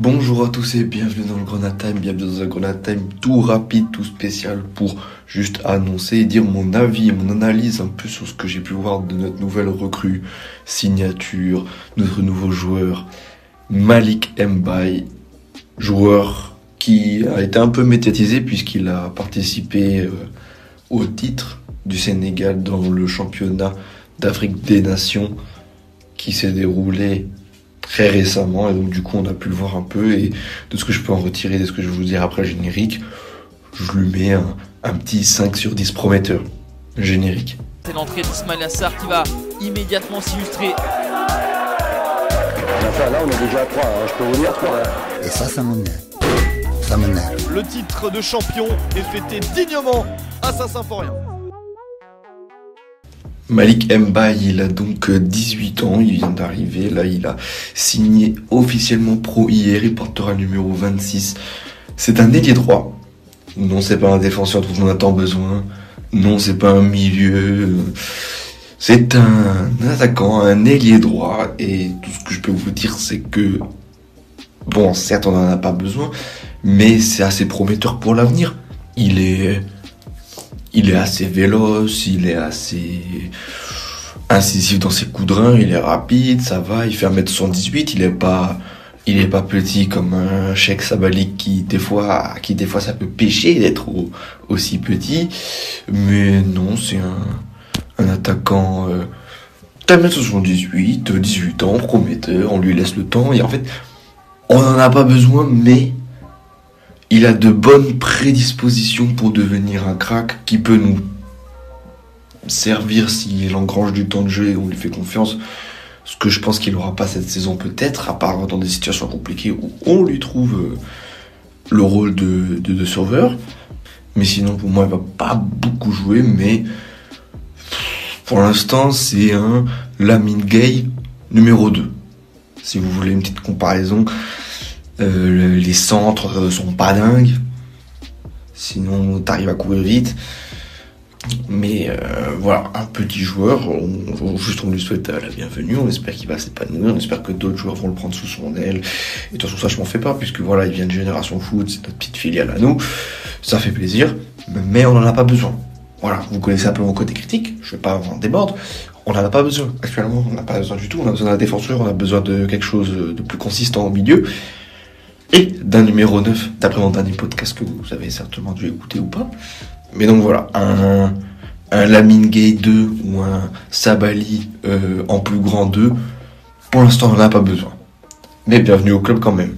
Bonjour à tous et bienvenue dans le Grenade Time, bienvenue dans un Grenade Time tout rapide, tout spécial pour juste annoncer et dire mon avis, mon analyse un peu sur ce que j'ai pu voir de notre nouvelle recrue, signature, notre nouveau joueur, Malik Mbaye, joueur qui a été un peu médiatisé puisqu'il a participé euh, au titre du Sénégal dans le championnat d'Afrique des Nations qui s'est déroulé très récemment et donc du coup on a pu le voir un peu et de ce que je peux en retirer, de ce que je vais vous dire après le générique, je lui mets un, un petit 5 sur 10 prometteur. Générique. C'est l'entrée d'Ismail Assar qui va immédiatement s'illustrer. Enfin, là, on est déjà à 3, je peux vous dire 3. Et ça, ça m'énerve. Ça m'énerve. Le titre de champion est fêté dignement à Saint-Symphorien. Malik Mbaye, il a donc 18 ans, il vient d'arriver, là il a signé officiellement pro hier, il portera le numéro 26. C'est un ailier droit. Non, c'est pas un défenseur dont on a tant besoin. Non, c'est pas un milieu. C'est un attaquant, un ailier droit. Et tout ce que je peux vous dire, c'est que, bon, certes, on en a pas besoin, mais c'est assez prometteur pour l'avenir. Il est, il est assez véloce, il est assez incisif dans ses coups de rein, il est rapide, ça va, il fait 1m78, il est pas, il est pas petit comme un Sheikh Sabalik qui des fois, qui des fois ça peut pêcher d'être au- aussi petit, mais non, c'est un, un attaquant, euh, d'un mètre 78, 18 ans, prometteur, on lui laisse le temps, et en fait, on en a pas besoin, mais il a de bonnes prédispositions pour devenir un crack qui peut nous servir s'il engrange du temps de jeu et on lui fait confiance. Ce que je pense qu'il n'aura pas cette saison peut-être, à part dans des situations compliquées où on lui trouve euh, le rôle de, de, de sauveur. Mais sinon, pour moi, il va pas beaucoup jouer, mais pour l'instant, c'est un Lamine Gay numéro 2. Si vous voulez une petite comparaison, euh, les centres euh, sont pas dingues. Sinon, t'arrives à courir vite. Mais euh, voilà, un petit joueur, on, juste on lui souhaite la bienvenue, on espère qu'il va s'épanouir, on espère que d'autres joueurs vont le prendre sous son aile. Et de toute façon, ça, je m'en fais pas, puisque voilà, il vient de Génération Foot, c'est notre petite filiale à nous, ça fait plaisir, mais on n'en a pas besoin. Voilà, vous connaissez un peu mon côté critique, je vais pas en démordre, on n'en a pas besoin. Actuellement, on n'a pas besoin du tout, on a besoin d'un défenseur, on a besoin de quelque chose de plus consistant au milieu. Et d'un numéro 9, d'après mon dernier podcast que vous avez certainement dû écouter ou pas. Mais donc voilà, un, un Lamine Gay 2 ou un Sabali euh, en plus grand 2, pour l'instant on n'en a pas besoin. Mais bienvenue au club quand même.